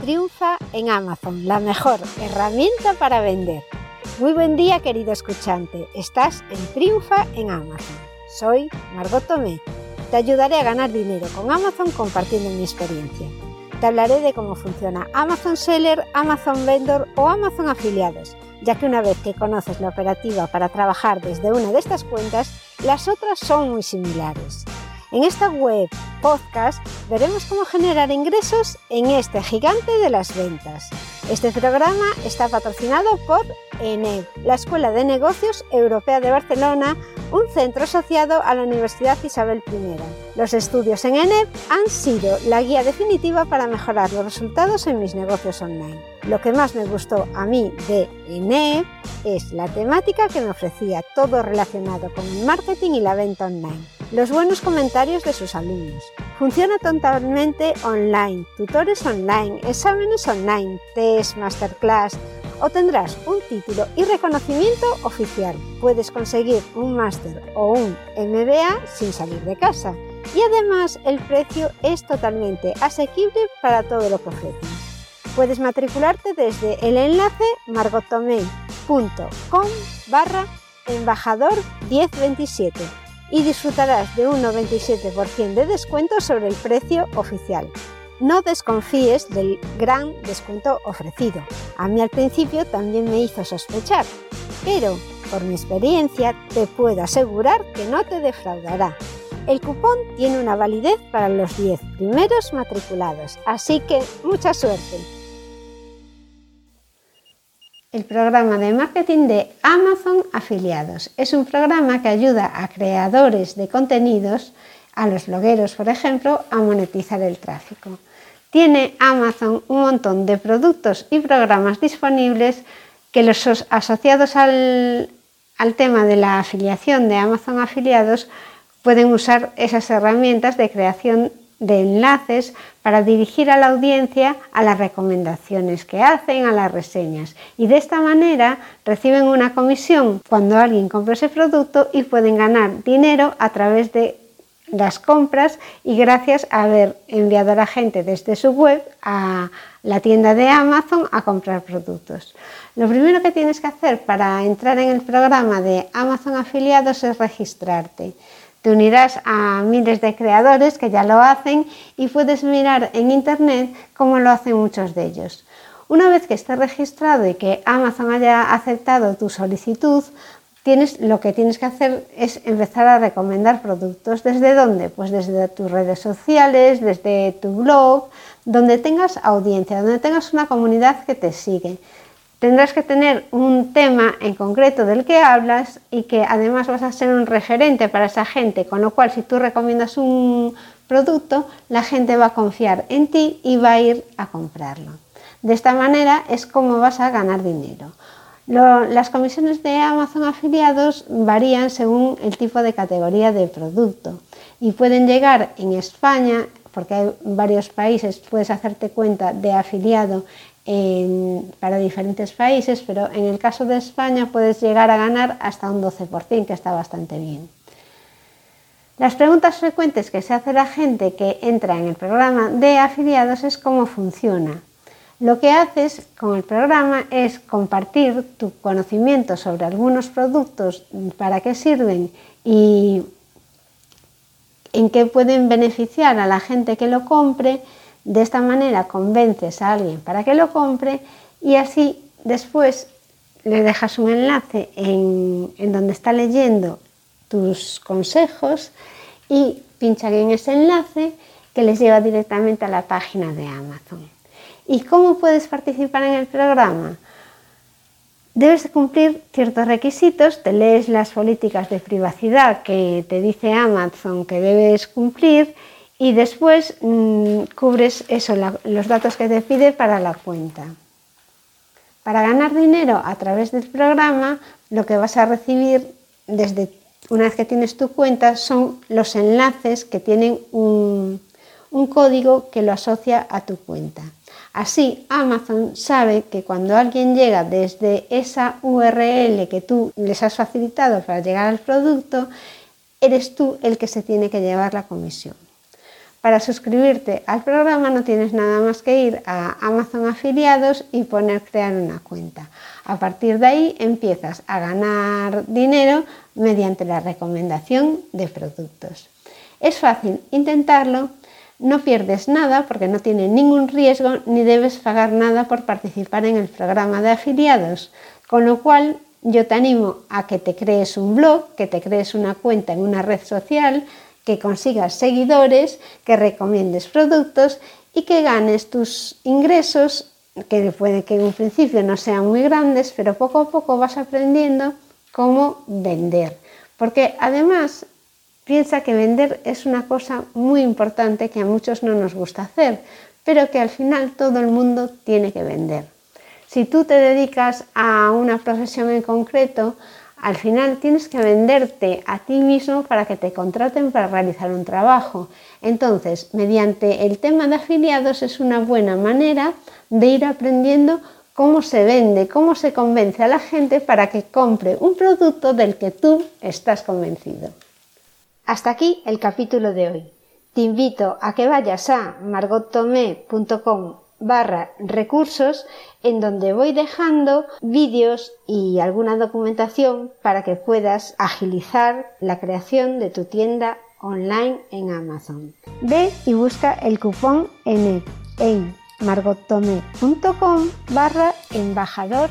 triunfa en Amazon, la mejor herramienta para vender. Muy buen día querido escuchante, estás en Triunfa en Amazon. Soy Margot Tomé. Te ayudaré a ganar dinero con Amazon compartiendo mi experiencia. Te hablaré de cómo funciona Amazon Seller, Amazon Vendor o Amazon Afiliados, ya que una vez que conoces la operativa para trabajar desde una de estas cuentas, las otras son muy similares. En esta web podcast veremos cómo generar ingresos en este gigante de las ventas. Este programa está patrocinado por ENEB, la Escuela de Negocios Europea de Barcelona, un centro asociado a la Universidad Isabel I. Los estudios en ENEB han sido la guía definitiva para mejorar los resultados en mis negocios online. Lo que más me gustó a mí de ENEB es la temática que me ofrecía, todo relacionado con el marketing y la venta online los buenos comentarios de sus alumnos. Funciona totalmente online, tutores online, exámenes online, test, masterclass o tendrás un título y reconocimiento oficial. Puedes conseguir un máster o un MBA sin salir de casa. Y además el precio es totalmente asequible para todo lo que ofrecen. Puedes matricularte desde el enlace margotomei.com barra embajador 1027 y disfrutarás de un 97% de descuento sobre el precio oficial. No desconfíes del gran descuento ofrecido. A mí al principio también me hizo sospechar, pero por mi experiencia te puedo asegurar que no te defraudará. El cupón tiene una validez para los 10 primeros matriculados, así que mucha suerte. El programa de marketing de Amazon Afiliados es un programa que ayuda a creadores de contenidos, a los blogueros por ejemplo, a monetizar el tráfico. Tiene Amazon un montón de productos y programas disponibles que los asociados al, al tema de la afiliación de Amazon Afiliados pueden usar esas herramientas de creación de enlaces para dirigir a la audiencia a las recomendaciones que hacen, a las reseñas. Y de esta manera reciben una comisión cuando alguien compra ese producto y pueden ganar dinero a través de las compras y gracias a haber enviado a la gente desde su web a la tienda de Amazon a comprar productos. Lo primero que tienes que hacer para entrar en el programa de Amazon afiliados es registrarte. Te unirás a miles de creadores que ya lo hacen y puedes mirar en internet cómo lo hacen muchos de ellos. Una vez que estés registrado y que Amazon haya aceptado tu solicitud, tienes, lo que tienes que hacer es empezar a recomendar productos. ¿Desde dónde? Pues desde tus redes sociales, desde tu blog, donde tengas audiencia, donde tengas una comunidad que te sigue tendrás que tener un tema en concreto del que hablas y que además vas a ser un referente para esa gente, con lo cual si tú recomiendas un producto, la gente va a confiar en ti y va a ir a comprarlo. De esta manera es como vas a ganar dinero. las comisiones de Amazon afiliados varían según el tipo de categoría de producto y pueden llegar en España, porque hay varios países, puedes hacerte cuenta de afiliado para diferentes países, pero en el caso de España puedes llegar a ganar hasta un 12%, que está bastante bien. Las preguntas frecuentes que se hace la gente que entra en el programa de afiliados es cómo funciona. Lo que haces con el programa es compartir tu conocimiento sobre algunos productos, para qué sirven y en qué pueden beneficiar a la gente que lo compre de esta manera convences a alguien para que lo compre y así después le dejas un enlace en, donde está leyendo tus consejos y pinchan en ese enlace que les lleva directamente a la página de Amazon. ¿Y cómo puedes participar en el programa? Debes cumplir ciertos requisitos, te lees las políticas de privacidad que te dice Amazon que debes cumplir y después mm, cubres eso, los datos que te pide para la cuenta. Para ganar dinero a través del programa, lo que vas a recibir desde una vez que tienes tu cuenta son los enlaces que tienen un, un código que lo asocia a tu cuenta. Así, Amazon sabe que cuando alguien llega desde esa URL que tú les has facilitado para llegar al producto, eres tú el que se tiene que llevar la comisión. Para suscribirte al programa no tienes nada más que ir a Amazon Afiliados y poner crear una cuenta. A partir de ahí empiezas a ganar dinero mediante la recomendación de productos. Es fácil intentarlo, no pierdes nada porque no tiene ningún riesgo ni debes pagar nada por participar en el programa de afiliados, con lo cual yo te animo a que te crees un blog, que te crees una cuenta en una red social, que consigas seguidores, que recomiendes productos y que ganes tus ingresos, que puede que en un principio no sean muy grandes, pero poco a poco vas aprendiendo cómo vender. Porque además piensa que vender es una cosa muy importante que a muchos no nos gusta hacer, pero que al final todo el mundo tiene que vender. Si tú te dedicas a una profesión en concreto, al final tienes que venderte a ti mismo para que te contraten para realizar un trabajo. Entonces, mediante el tema de afiliados es una buena manera de ir aprendiendo cómo se vende, cómo se convence a la gente para que compre un producto del que tú estás convencido. Hasta aquí el capítulo de hoy. Te invito a que vayas a margottomé.com barra recursos en donde voy dejando vídeos y alguna documentación para que puedas agilizar la creación de tu tienda online en Amazon. Ve y busca el cupón en margotome.com barra embajador